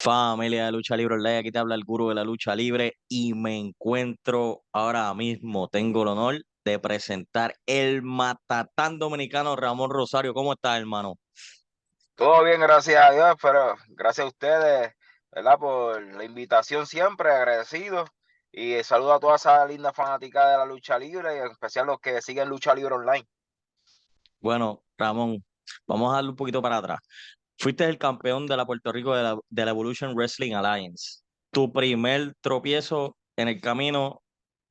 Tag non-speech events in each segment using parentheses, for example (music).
Familia de Lucha Libre Online, aquí te habla el gurú de la lucha libre y me encuentro ahora mismo, tengo el honor de presentar el matatán dominicano Ramón Rosario. ¿Cómo estás, hermano? Todo bien, gracias a Dios, pero gracias a ustedes, ¿verdad? Por la invitación siempre, agradecido. Y saludo a toda esa linda fanática de la lucha libre y en especial los que siguen Lucha Libre Online. Bueno, Ramón, vamos a darle un poquito para atrás. Fuiste el campeón de la Puerto Rico de la, Evolution Wrestling Alliance. Tu primer tropiezo en el camino,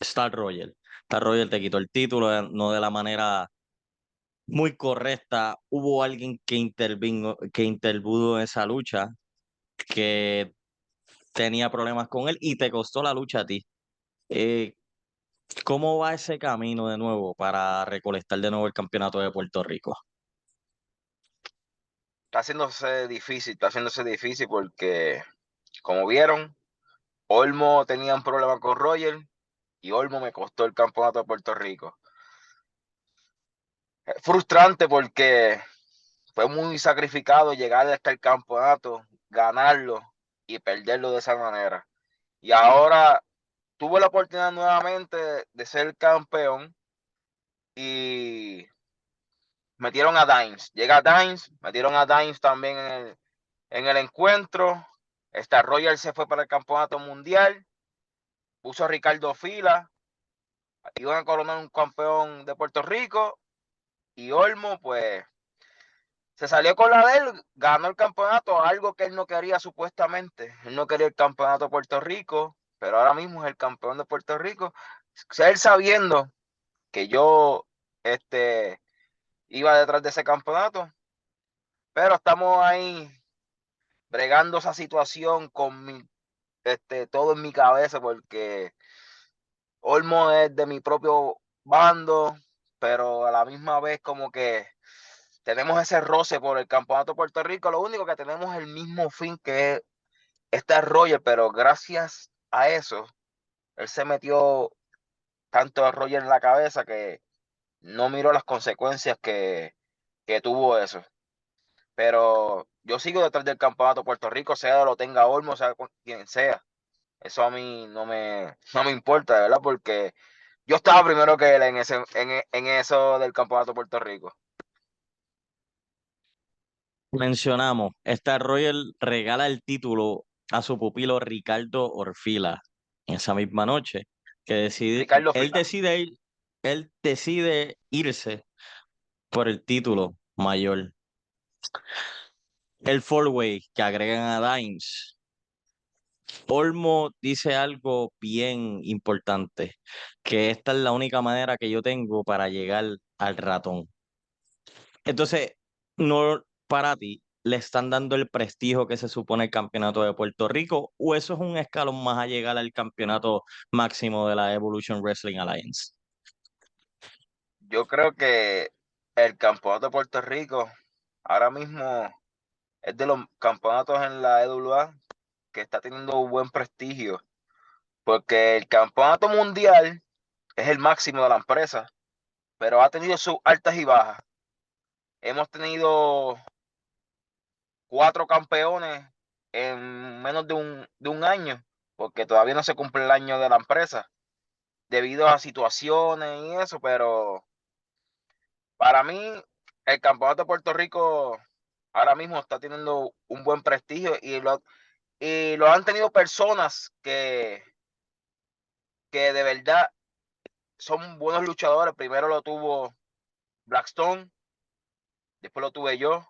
Star Royal. Star Royal te quitó el título, eh, no de la manera muy correcta. Hubo alguien que intervino, que intervino en esa lucha, que tenía problemas con él y te costó la lucha a ti. Eh, ¿Cómo va ese camino de nuevo para recolectar de nuevo el campeonato de Puerto Rico? Está haciéndose difícil, está haciéndose difícil porque, como vieron, Olmo tenía un problema con Roger y Olmo me costó el campeonato de Puerto Rico. Es frustrante porque fue muy sacrificado llegar hasta el campeonato, ganarlo y perderlo de esa manera. Y ahora tuve la oportunidad nuevamente de ser campeón y metieron a Dimes. Llega Dimes, metieron a Dimes también en el, en el encuentro. Esta Royal se fue para el campeonato mundial. Puso a Ricardo Fila. Iban a coronar un campeón de Puerto Rico. Y Olmo, pues, se salió con la de él, ganó el campeonato, algo que él no quería supuestamente. Él no quería el campeonato de Puerto Rico, pero ahora mismo es el campeón de Puerto Rico. Él sabiendo que yo, este, iba detrás de ese campeonato. Pero estamos ahí bregando esa situación con este, todo en mi cabeza porque Olmo es de mi propio bando, pero a la misma vez como que tenemos ese roce por el campeonato de Puerto Rico. Lo único que tenemos es el mismo fin que es este Roger, pero gracias a eso, él se metió tanto a Roger en la cabeza que no miro las consecuencias que, tuvo eso. Pero yo sigo detrás del campeonato Puerto Rico, sea lo tenga Olmo, sea quien sea. Eso a mí no me, no me importa, ¿verdad? Porque yo estaba primero que él en, ese, en, eso del campeonato Puerto Rico. Mencionamos, esta Royal regala el título a su pupilo Ricardo Orfila en esa misma noche, que decide, él decide ir, él decide irse por el título mayor. El four-way que agregan a Dimes. Olmo dice algo bien importante, que esta es la única manera que yo tengo para llegar al ratón. Entonces, no para ti, le están dando el prestigio que se supone el campeonato de Puerto Rico, o eso es un escalón más a llegar al campeonato máximo de la Evolution Wrestling Alliance yo creo que el campeonato de Puerto Rico ahora mismo es de los campeonatos en la EWA que está teniendo buen prestigio, porque el campeonato mundial es el máximo de la empresa, pero ha tenido sus altas y bajas. Hemos tenido cuatro campeones en menos de un, de un año, porque todavía no se cumple el año de la empresa, debido a situaciones y eso, pero para mí, el campeonato de Puerto Rico ahora mismo está teniendo un buen prestigio y lo, y lo han tenido personas que, que de verdad son buenos luchadores. Primero lo tuvo Blackstone, después lo tuve yo.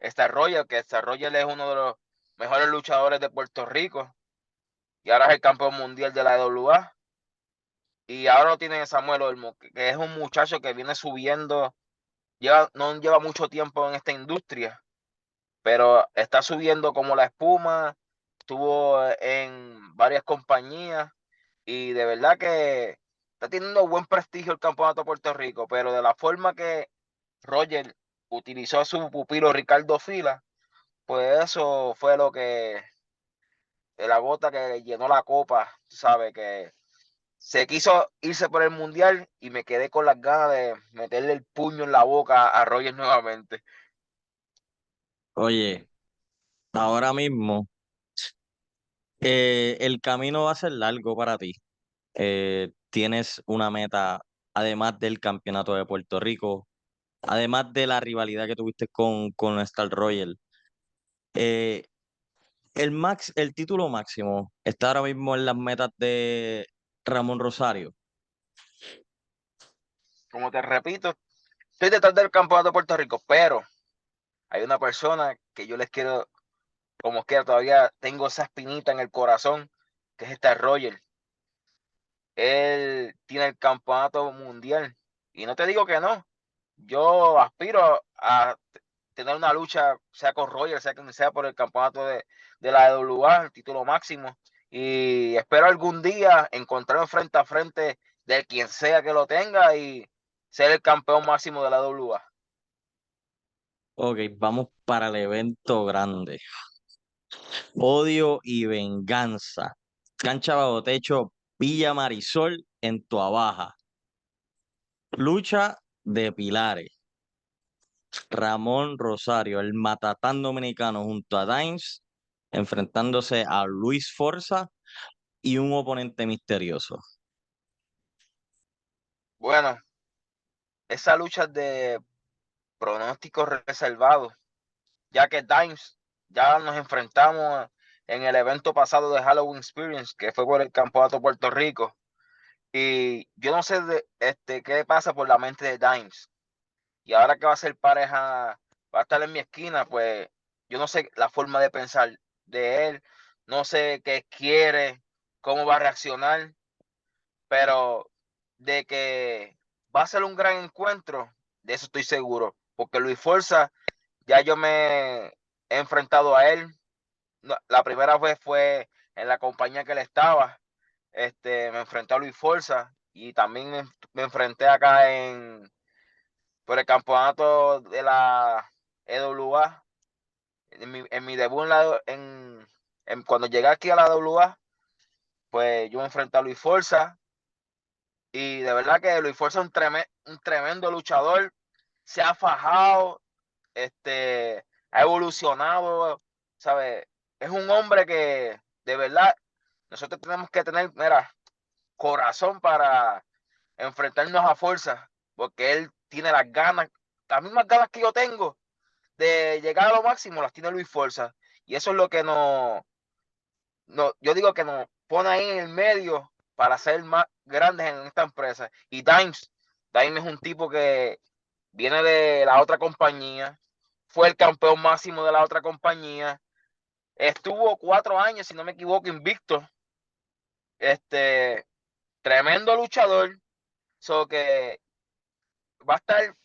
Star Royal, que Star Royal es uno de los mejores luchadores de Puerto Rico y ahora es el campeón mundial de la EWA. Y ahora lo tienen Samuel Olmo, que es un muchacho que viene subiendo, lleva, no lleva mucho tiempo en esta industria, pero está subiendo como la espuma, estuvo en varias compañías y de verdad que está teniendo buen prestigio el campeonato de Puerto Rico, pero de la forma que Roger utilizó a su pupilo Ricardo Fila, pues eso fue lo que la gota que llenó la copa, sabe que se quiso irse por el mundial y me quedé con las ganas de meterle el puño en la boca a Roger nuevamente. Oye, ahora mismo Eh, el camino va a ser largo para ti. Eh, tienes una meta, además del campeonato de Puerto Rico, además de la rivalidad que tuviste con, con Star Royal. Eh, el, max, el título máximo está ahora mismo en las metas de Ramón Rosario. Como te repito, estoy detrás del campeonato de Puerto Rico, pero hay una persona que yo les quiero, como quiera, todavía tengo esa espinita en el corazón, que es Star Royal. Él tiene el campeonato mundial. Y no te digo que no. Yo aspiro a tener una lucha, sea con Roger, sea quien sea, por el campeonato de, de la WA, el título máximo. Y espero algún día encontrarme frente a frente de quien sea que lo tenga y ser el campeón máximo de la WA. Ok, vamos para el evento grande. Odio y venganza. Cancha bajo techo, Villa Marisol en Tuabaja. Lucha de pilares. Ramón Rosario, el matatán dominicano junto a Dimes, enfrentándose a Luis Forza y un oponente misterioso. Bueno, esa lucha de pronósticos reservados, ya que Dimes ya nos enfrentamos en el evento pasado de Halloween Experience, que fue por el Campeonato Puerto Rico. Y yo no sé de, este, qué pasa por la mente de Dimes. Y ahora que va a ser pareja, va a estar en mi esquina, pues yo no sé la forma de pensar de él, no sé qué quiere, cómo va a reaccionar, pero de que va a ser un gran encuentro, de eso estoy seguro, porque Luis Forza, ya yo me he enfrentado a él, la primera vez fue en la compañía que él estaba, este, me enfrenté a Luis Forza y también me, enfrenté acá en por el campeonato de la EWA. En mi, debut en, en, cuando llegué aquí a la EWA, pues yo me enfrenté a Luis Forza y de verdad que Luis Forza es un, un tremendo luchador, se ha fajado, este, ha evolucionado, ¿sabes? es un hombre que de verdad nosotros tenemos que tener, mira, corazón para enfrentarnos a fuerza, porque él tiene las ganas, las mismas ganas que yo tengo de llegar a lo máximo, las tiene Luis Fuerza. Y eso es lo que nos, no, yo digo que nos pone ahí en el medio para ser más grandes en esta empresa. Y Dimes, Dimes es un tipo que viene de la otra compañía, fue el campeón máximo de la otra compañía, Estuvo cuatro años, si no me equivoco, invicto. Este, tremendo luchador. So que va a estar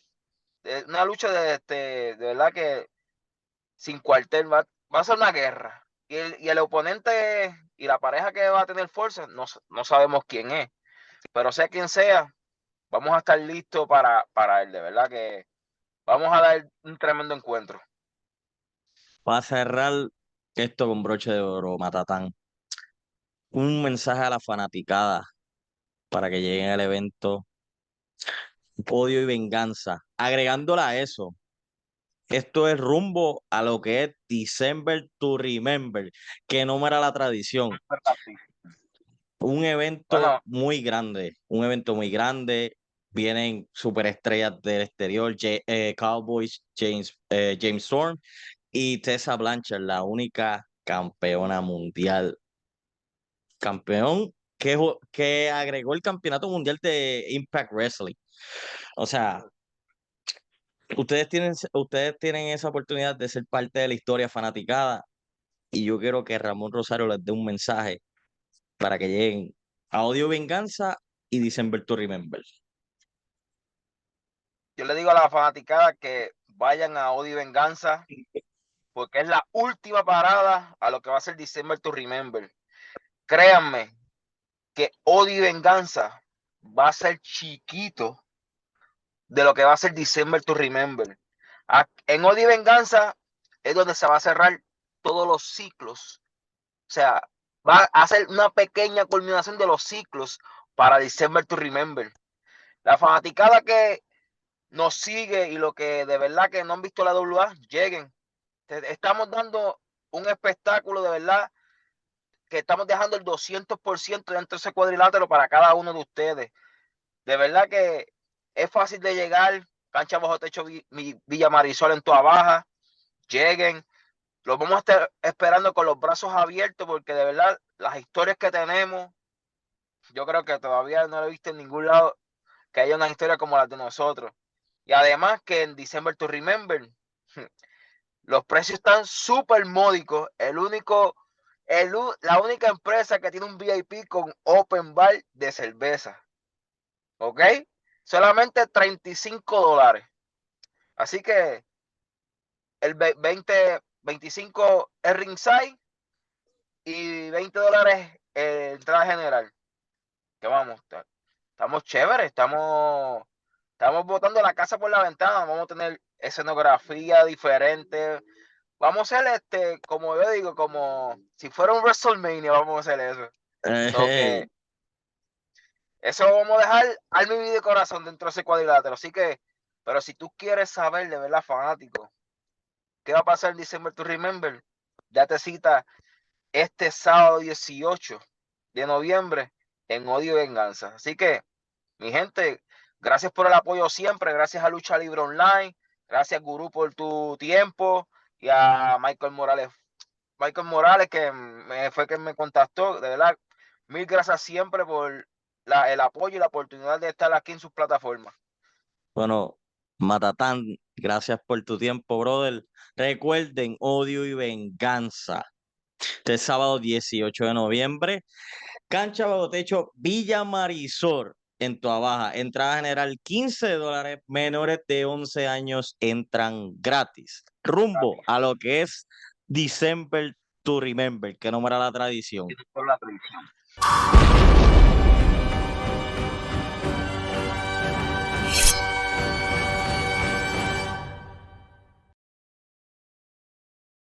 una lucha de, este, de verdad que sin cuartel, va, a ser una guerra. Y el, y el, oponente y la pareja que va a tener fuerza, no, no sabemos quién es. Pero sea quien sea, vamos a estar listos para, para él. De verdad que vamos a dar un tremendo encuentro. Va a cerrar esto con broche de oro, Matatán. Un mensaje a la fanaticada para que lleguen al evento. Podio y venganza. Agregándola a eso, esto es rumbo a lo que es December to Remember, que no era la tradición. Un evento muy grande, un evento muy grande. Vienen superestrellas del exterior, eh, Cowboys, James, eh, James Storm y Tessa Blanchard, la única campeona mundial. Campeón que, que agregó el campeonato mundial de Impact Wrestling. O sea, ustedes tienen, ustedes tienen esa oportunidad de ser parte de la historia fanaticada y yo quiero que Ramón Rosario les dé un mensaje para que lleguen a Odio Venganza y December to Remember. Yo le digo a la fanaticada que vayan a Odio Venganza porque es la última parada a lo que va a ser December to Remember. Créanme que odio y venganza va a ser chiquito de lo que va a ser December to Remember. En odio y venganza es donde se va a cerrar todos los ciclos. O sea, va a ser una pequeña culminación de los ciclos para December to Remember. La fanaticada que nos sigue y lo que de verdad que no han visto la WA, lleguen estamos dando un espectáculo de verdad que estamos dejando el 200% dentro de ese cuadrilátero para cada uno de ustedes. De verdad que es fácil de llegar. Cancha bajo techo Villa Marisol en Tua Baja. Lleguen. Los vamos a estar esperando con los brazos abiertos porque de verdad las historias que tenemos, yo creo que todavía no lo he visto en ningún lado que haya una historia como la de nosotros. Y además que en December to Remember, (laughs) los precios están súper módicos. El único, el, la única empresa que tiene un VIP con open bar de cerveza. ¿Ok? Solamente 35 dólares. Así que el 20, 25 es ringside y 20 dólares entrada general. Que vamos, estamos chéveres, estamos, estamos botando la casa por la ventana, vamos a tener escenografía diferente. Vamos a hacer este, como yo digo, como si fuera un WrestleMania, vamos a hacer eso. Eso vamos a dejar al mi de corazón dentro de ese cuadrilátero. Así que, pero si tú quieres saber de verdad, fanático, qué va a pasar en December to Remember, ya te cita este sábado 18 de noviembre en Odio y Venganza. Así que, mi gente, gracias por el apoyo siempre, gracias a Lucha Libre Online, gracias Gurú por tu tiempo y a Michael Morales, Michael Morales que me, fue quien me contactó, de verdad, mil gracias siempre por la, el apoyo y la oportunidad de estar aquí en sus plataformas. Bueno, Matatán, gracias por tu tiempo, brother. Recuerden, odio y venganza. Este sábado 18 de noviembre Cancha bajo techo Villa Marisol en Tua Baja. Entrada general 15 dólares, menores de 11 años entran gratis. Rumbo a lo que es December to Remember, que no la tradición. la tradición.